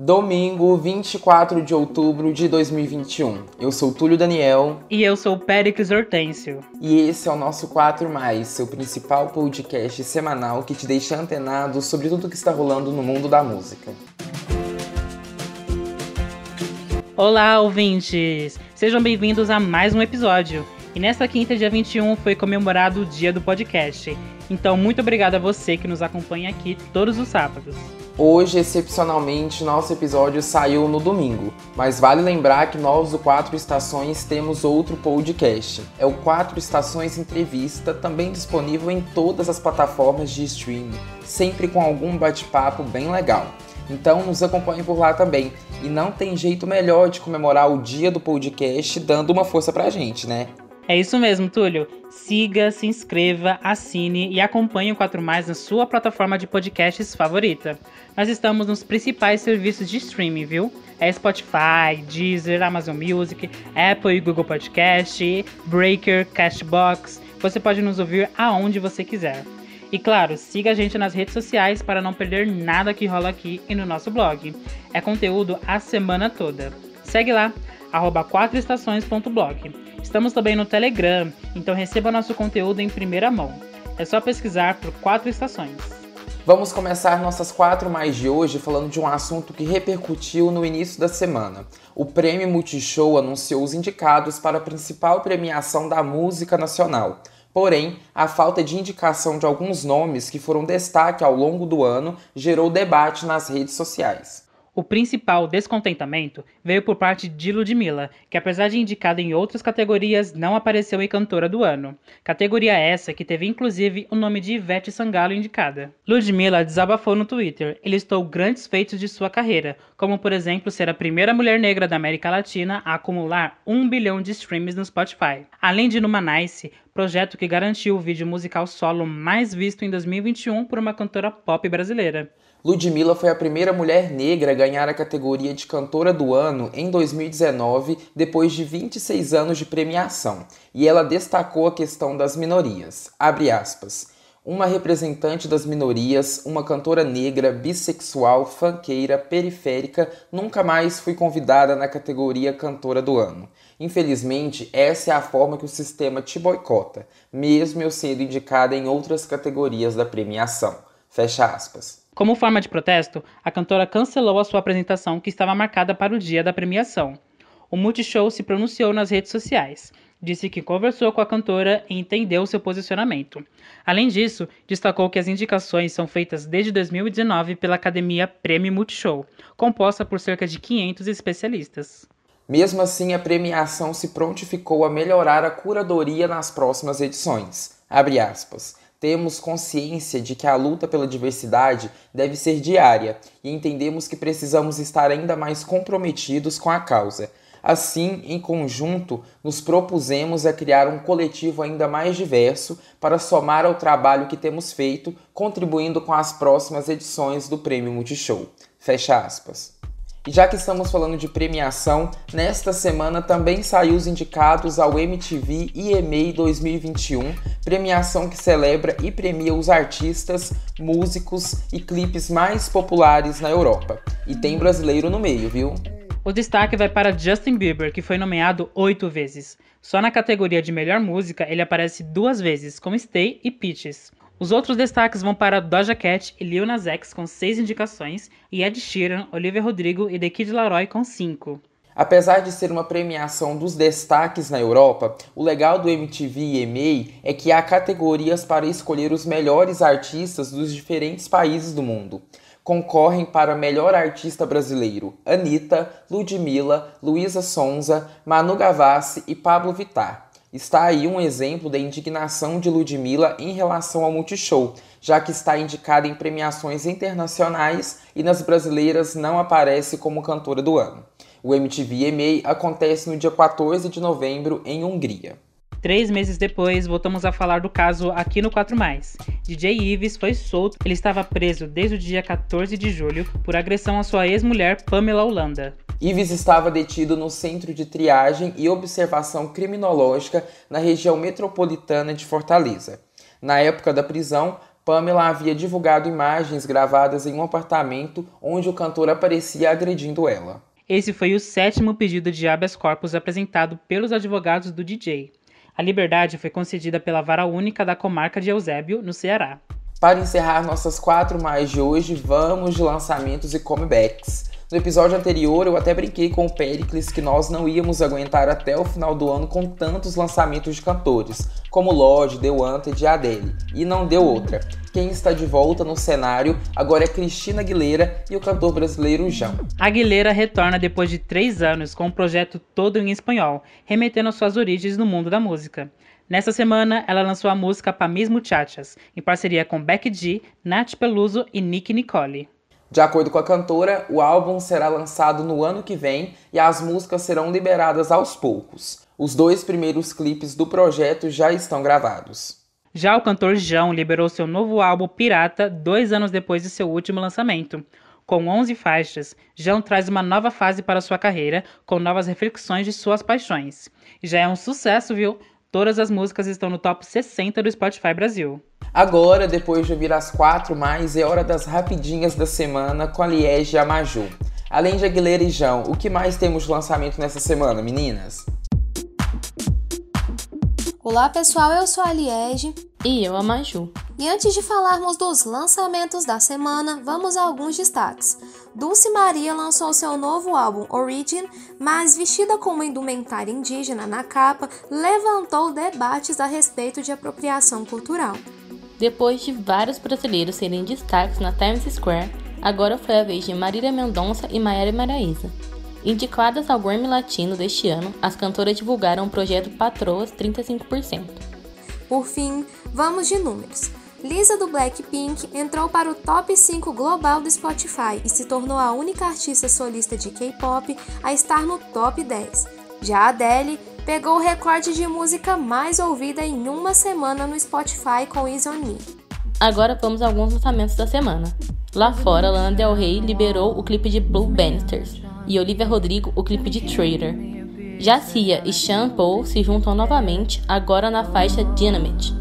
Domingo, 24 de outubro de 2021. Eu sou Túlio Daniel. E eu sou Péricles Hortêncio. E esse é o nosso 4 Mais, seu principal podcast semanal que te deixa antenado sobre tudo que está rolando no mundo da música. Olá, ouvintes! Sejam bem-vindos a mais um episódio. E nesta quinta, dia 21, foi comemorado o dia do podcast. Então, muito obrigado a você que nos acompanha aqui todos os sábados. Hoje, excepcionalmente, nosso episódio saiu no domingo, mas vale lembrar que nós do Quatro Estações temos outro podcast. É o Quatro Estações Entrevista, também disponível em todas as plataformas de streaming, sempre com algum bate-papo bem legal. Então nos acompanhe por lá também. E não tem jeito melhor de comemorar o dia do podcast dando uma força pra gente, né? É isso mesmo, Túlio. Siga, se inscreva, assine e acompanhe o 4 Mais na sua plataforma de podcasts favorita. Nós estamos nos principais serviços de streaming, viu? É Spotify, Deezer, Amazon Music, Apple e Google Podcast, Breaker, Cashbox. Você pode nos ouvir aonde você quiser. E claro, siga a gente nas redes sociais para não perder nada que rola aqui e no nosso blog. É conteúdo a semana toda. Segue lá, arroba 4estações.blog. Estamos também no Telegram, então receba nosso conteúdo em primeira mão. É só pesquisar por quatro estações. Vamos começar nossas quatro mais de hoje falando de um assunto que repercutiu no início da semana. O Prêmio Multishow anunciou os indicados para a principal premiação da música nacional. Porém, a falta de indicação de alguns nomes que foram destaque ao longo do ano gerou debate nas redes sociais. O principal descontentamento veio por parte de Ludmilla, que apesar de indicada em outras categorias, não apareceu em Cantora do Ano. Categoria essa que teve inclusive o nome de Ivete Sangalo indicada. Ludmilla desabafou no Twitter e listou grandes feitos de sua carreira, como por exemplo ser a primeira mulher negra da América Latina a acumular um bilhão de streams no Spotify. Além de Numa Nice, projeto que garantiu o vídeo musical solo mais visto em 2021 por uma cantora pop brasileira. Ludmilla foi a primeira mulher negra a ganhar a categoria de Cantora do Ano em 2019, depois de 26 anos de premiação, e ela destacou a questão das minorias. Abre aspas. Uma representante das minorias, uma cantora negra, bissexual, fanqueira, periférica, nunca mais fui convidada na categoria Cantora do Ano. Infelizmente, essa é a forma que o sistema te boicota, mesmo eu sendo indicada em outras categorias da premiação. Fecha aspas. Como forma de protesto, a cantora cancelou a sua apresentação que estava marcada para o dia da premiação. O Multishow se pronunciou nas redes sociais. Disse que conversou com a cantora e entendeu seu posicionamento. Além disso, destacou que as indicações são feitas desde 2019 pela Academia Prêmio Multishow, composta por cerca de 500 especialistas. Mesmo assim, a premiação se prontificou a melhorar a curadoria nas próximas edições. Temos consciência de que a luta pela diversidade deve ser diária e entendemos que precisamos estar ainda mais comprometidos com a causa. Assim, em conjunto, nos propusemos a criar um coletivo ainda mais diverso para somar ao trabalho que temos feito, contribuindo com as próximas edições do Prêmio Multishow. Fecha aspas. E já que estamos falando de premiação, nesta semana também saiu os indicados ao MTV EMA 2021, premiação que celebra e premia os artistas, músicos e clipes mais populares na Europa. E tem brasileiro no meio, viu? O destaque vai para Justin Bieber, que foi nomeado oito vezes. Só na categoria de melhor música ele aparece duas vezes, com Stay e Peaches. Os outros destaques vão para Doja Cat e Lil Nas X com 6 indicações e Ed Sheeran, Olivia Rodrigo e The Kid Laroi com 5. Apesar de ser uma premiação dos destaques na Europa, o legal do MTV EMA é que há categorias para escolher os melhores artistas dos diferentes países do mundo. Concorrem para melhor artista brasileiro Anitta, Ludmilla, Luísa Sonza, Manu Gavassi e Pablo Vittar. Está aí um exemplo da indignação de Ludmilla em relação ao Multishow, já que está indicada em premiações internacionais e nas brasileiras não aparece como cantora do ano. O MTV EMA acontece no dia 14 de novembro em Hungria. Três meses depois, voltamos a falar do caso aqui no 4 Mais. DJ Ives foi solto. Ele estava preso desde o dia 14 de julho por agressão à sua ex-mulher Pamela Holanda. Ives estava detido no Centro de Triagem e Observação Criminológica na região metropolitana de Fortaleza. Na época da prisão, Pamela havia divulgado imagens gravadas em um apartamento onde o cantor aparecia agredindo ela. Esse foi o sétimo pedido de habeas corpus apresentado pelos advogados do DJ. A liberdade foi concedida pela vara única da comarca de Eusébio, no Ceará. Para encerrar nossas quatro mais de hoje, vamos de lançamentos e comebacks. No episódio anterior, eu até brinquei com o Pericles que nós não íamos aguentar até o final do ano com tantos lançamentos de cantores, como Lorde, The Wanted e Adele. E não deu outra. Quem está de volta no cenário agora é Cristina Aguilera e o cantor brasileiro João. Aguilera retorna depois de três anos com um projeto todo em espanhol, remetendo às suas origens no mundo da música. Nessa semana, ela lançou a música Pa Mis Muchachas, em parceria com Becky G, Nath Peluso e Nick Nicole. De acordo com a cantora, o álbum será lançado no ano que vem e as músicas serão liberadas aos poucos. Os dois primeiros clipes do projeto já estão gravados. Já o cantor João liberou seu novo álbum Pirata dois anos depois de seu último lançamento. Com 11 faixas, João traz uma nova fase para sua carreira, com novas reflexões de suas paixões. Já é um sucesso, viu? Todas as músicas estão no top 60 do Spotify Brasil. Agora, depois de ouvir as quatro mais, é hora das rapidinhas da semana com a Liege e a Maju. Além de Aguilera e João, o que mais temos de lançamento nessa semana, meninas? Olá pessoal, eu sou a Liege. E eu a Maju. E antes de falarmos dos lançamentos da semana, vamos a alguns destaques. Dulce Maria lançou seu novo álbum Origin, mas vestida com uma indumentária indígena na capa, levantou debates a respeito de apropriação cultural. Depois de vários brasileiros serem destaques na Times Square, agora foi a vez de Marília Mendonça e Maiara Maraíza. Indicadas ao Grammy Latino deste ano, as cantoras divulgaram o projeto Patroas 35%. Por fim, vamos de números. Lisa do Blackpink entrou para o top 5 global do Spotify e se tornou a única artista solista de K-pop a estar no top 10. Já Adele pegou o recorde de música mais ouvida em uma semana no Spotify com Easy On Me. Agora vamos a alguns lançamentos da semana. Lá fora, Lana Del Rey liberou o clipe de Blue Bannisters e Olivia Rodrigo o clipe de Trader. Já Cia e Sean Paul se juntam novamente, agora na faixa Dynamite.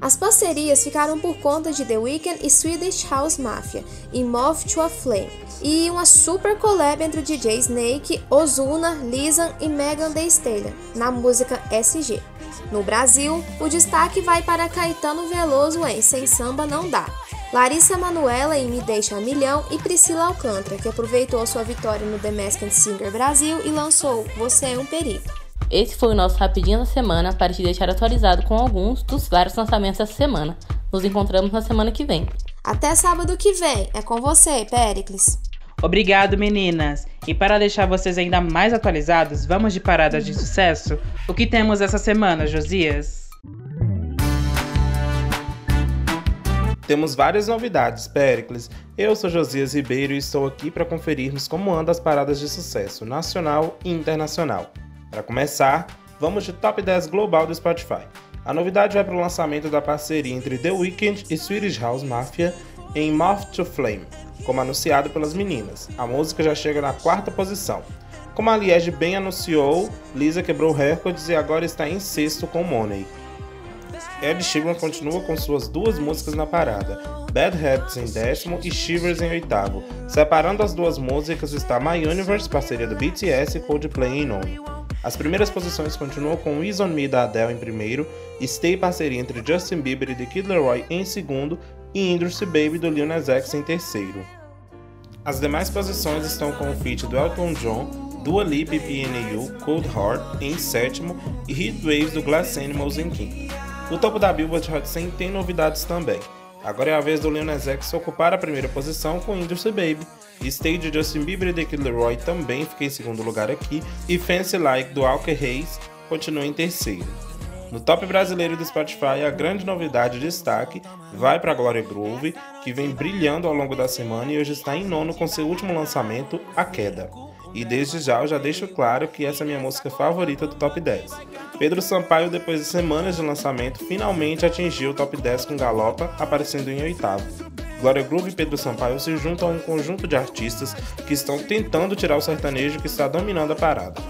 As parcerias ficaram por conta de The Weeknd e Swedish House Mafia em Moth to a Flame e uma super collab entre DJ Snake, Ozuna, Lisan e Megan Thee Stallion na música SG. No Brasil, o destaque vai para Caetano Veloso em Sem Samba Não Dá, Larissa Manuela em Me Deixa a Milhão e Priscila Alcântara, que aproveitou sua vitória no The Masked Singer Brasil e lançou Você é um Perigo. Esse foi o nosso Rapidinho da Semana para te deixar atualizado com alguns dos vários lançamentos dessa semana. Nos encontramos na semana que vem. Até sábado que vem. É com você, Pericles. Obrigado, meninas! E para deixar vocês ainda mais atualizados, vamos de paradas de sucesso? O que temos essa semana, Josias? Temos várias novidades, Pericles. Eu sou Josias Ribeiro e estou aqui para conferirmos como andam as paradas de sucesso nacional e internacional. Para começar, vamos de top 10 global do Spotify. A novidade vai para o lançamento da parceria entre The Weeknd e Swedish House Mafia em Moth to Flame, como anunciado pelas meninas. A música já chega na quarta posição. Como a Liege bem anunciou, Lisa quebrou recordes e agora está em sexto com Money. Ed Sheeran continua com suas duas músicas na parada, Bad Habits em décimo e Shivers em oitavo. Separando as duas músicas está My Universe, parceria do BTS e Coldplay em nono. As primeiras posições continuam com Ease On Me da Adele em primeiro, Stay parceria entre Justin Bieber e The Kid Laroi em segundo e Industry Baby do Lil Nas X em terceiro. As demais posições estão com o feat do Elton John, Dua Lipa e PNU, Cold Heart em sétimo e Heat Waves do Glass Animals em quinto. O topo da Billboard Hot 100 tem novidades também. Agora é a vez do Lil Nas X ocupar a primeira posição com Industry Baby, Stage Justin Bieber e The Kid Leroy também fica em segundo lugar aqui, e Fancy Like do Alker Hayes continua em terceiro. No top brasileiro do Spotify, a grande novidade de destaque vai para Gloria Groove, que vem brilhando ao longo da semana e hoje está em nono com seu último lançamento, A Queda. E desde já eu já deixo claro que essa é a minha música favorita do top 10. Pedro Sampaio, depois de semanas de lançamento, finalmente atingiu o top 10 com Galopa, aparecendo em oitavo. Glória Groove e Pedro Sampaio se juntam a um conjunto de artistas que estão tentando tirar o sertanejo que está dominando a parada.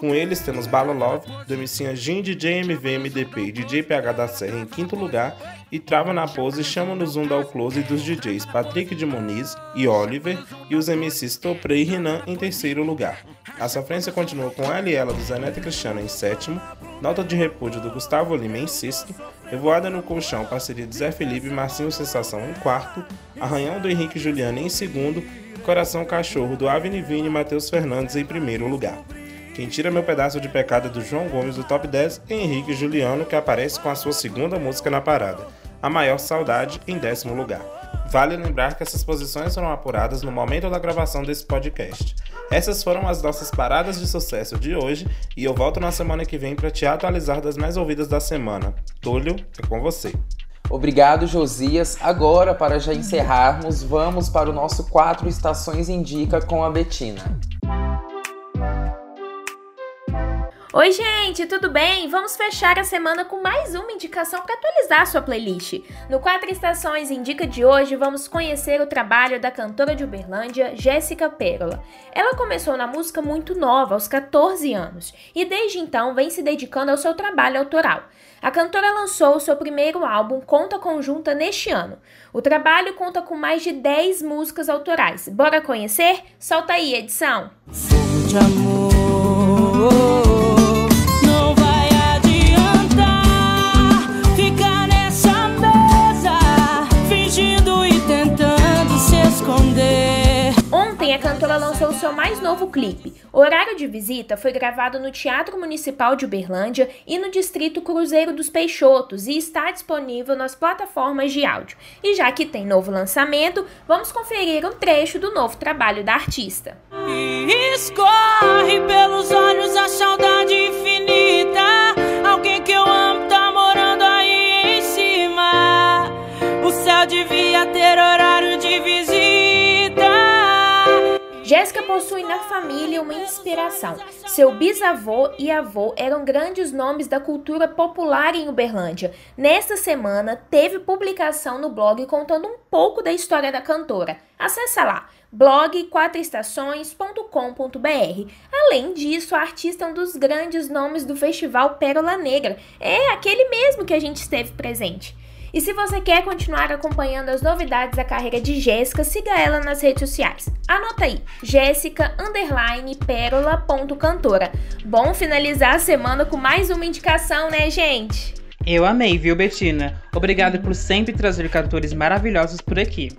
Com eles temos Bala Love, do MC Jim, DJ MV, MDP e DJ PH da Serra em quinto lugar e trava na pose chama no zoom ao close dos DJs Patrick de Moniz e Oliver e os MCs Topré e Rinan em terceiro lugar. A sofrência continuou com ela e ela do Zanetti Cristiano em sétimo, Nota de Repúdio do Gustavo Lima em sexto, Revoada no Colchão, parceria de Zé Felipe e Marcinho Sensação em quarto, Arranhão do Henrique Juliano em segundo Coração Cachorro do Avenivini e Matheus Fernandes em primeiro lugar. Quem tira meu pedaço de pecado é do João Gomes do top 10 é Henrique Juliano, que aparece com a sua segunda música na parada, A Maior Saudade, em décimo lugar. Vale lembrar que essas posições foram apuradas no momento da gravação desse podcast. Essas foram as nossas paradas de sucesso de hoje e eu volto na semana que vem para te atualizar das mais ouvidas da semana. Túlio, é com você. Obrigado, Josias. Agora, para já encerrarmos, vamos para o nosso Quatro Estações Indica com a Betina. Oi, gente, tudo bem? Vamos fechar a semana com mais uma indicação para atualizar a sua playlist. No Quatro Estações Indica de hoje, vamos conhecer o trabalho da cantora de Uberlândia, Jéssica Pérola. Ela começou na música muito nova, aos 14 anos, e desde então vem se dedicando ao seu trabalho autoral. A cantora lançou o seu primeiro álbum Conta Conjunta neste ano. O trabalho conta com mais de 10 músicas autorais. Bora conhecer? Solta aí, edição! Fogo de amor. Seu mais novo clipe. O horário de visita foi gravado no Teatro Municipal de Uberlândia e no Distrito Cruzeiro dos Peixotos e está disponível nas plataformas de áudio. E já que tem novo lançamento, vamos conferir um trecho do novo trabalho da artista. Possui na família uma inspiração. Seu bisavô e avô eram grandes nomes da cultura popular em Uberlândia. Nesta semana, teve publicação no blog contando um pouco da história da cantora. Acesse lá blog4estações.com.br. Além disso, a artista é um dos grandes nomes do festival Pérola Negra. É aquele mesmo que a gente esteve presente. E se você quer continuar acompanhando as novidades da carreira de Jéssica, siga ela nas redes sociais. Anota aí, jéssica. Bom finalizar a semana com mais uma indicação, né, gente? Eu amei, viu, Betina? Obrigado por sempre trazer cantores maravilhosos por aqui.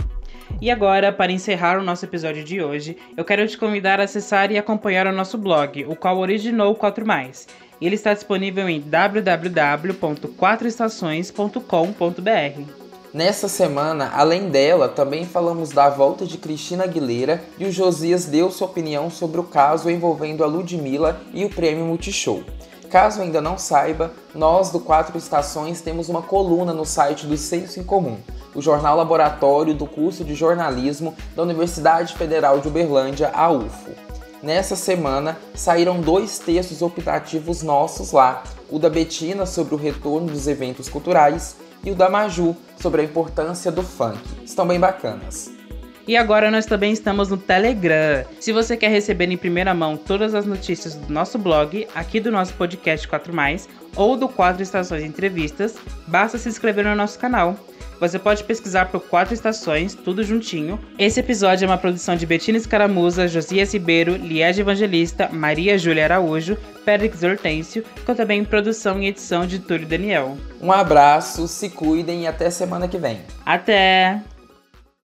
E agora, para encerrar o nosso episódio de hoje, eu quero te convidar a acessar e acompanhar o nosso blog, o qual originou o 4 Mais ele está disponível em www.quatroestações.com.br. Nessa semana, além dela, também falamos da volta de Cristina Aguilera e o Josias deu sua opinião sobre o caso envolvendo a Ludmilla e o prêmio Multishow. Caso ainda não saiba, nós do Quatro Estações temos uma coluna no site do Senso em Comum, o jornal laboratório do curso de jornalismo da Universidade Federal de Uberlândia, a UFO. Nessa semana saíram dois textos optativos nossos lá, o da Betina sobre o retorno dos eventos culturais e o da Maju sobre a importância do funk. Estão bem bacanas. E agora nós também estamos no Telegram. Se você quer receber em primeira mão todas as notícias do nosso blog, aqui do nosso podcast 4 Mais ou do Quatro Estações Entrevistas, basta se inscrever no nosso canal. Você pode pesquisar por quatro estações, tudo juntinho. Esse episódio é uma produção de Betina Escaramuza, Josias Ribeiro, Liege Evangelista, Maria Júlia Araújo, Périx Hortêncio, com também produção e edição de Túlio Daniel. Um abraço, se cuidem e até semana que vem. Até!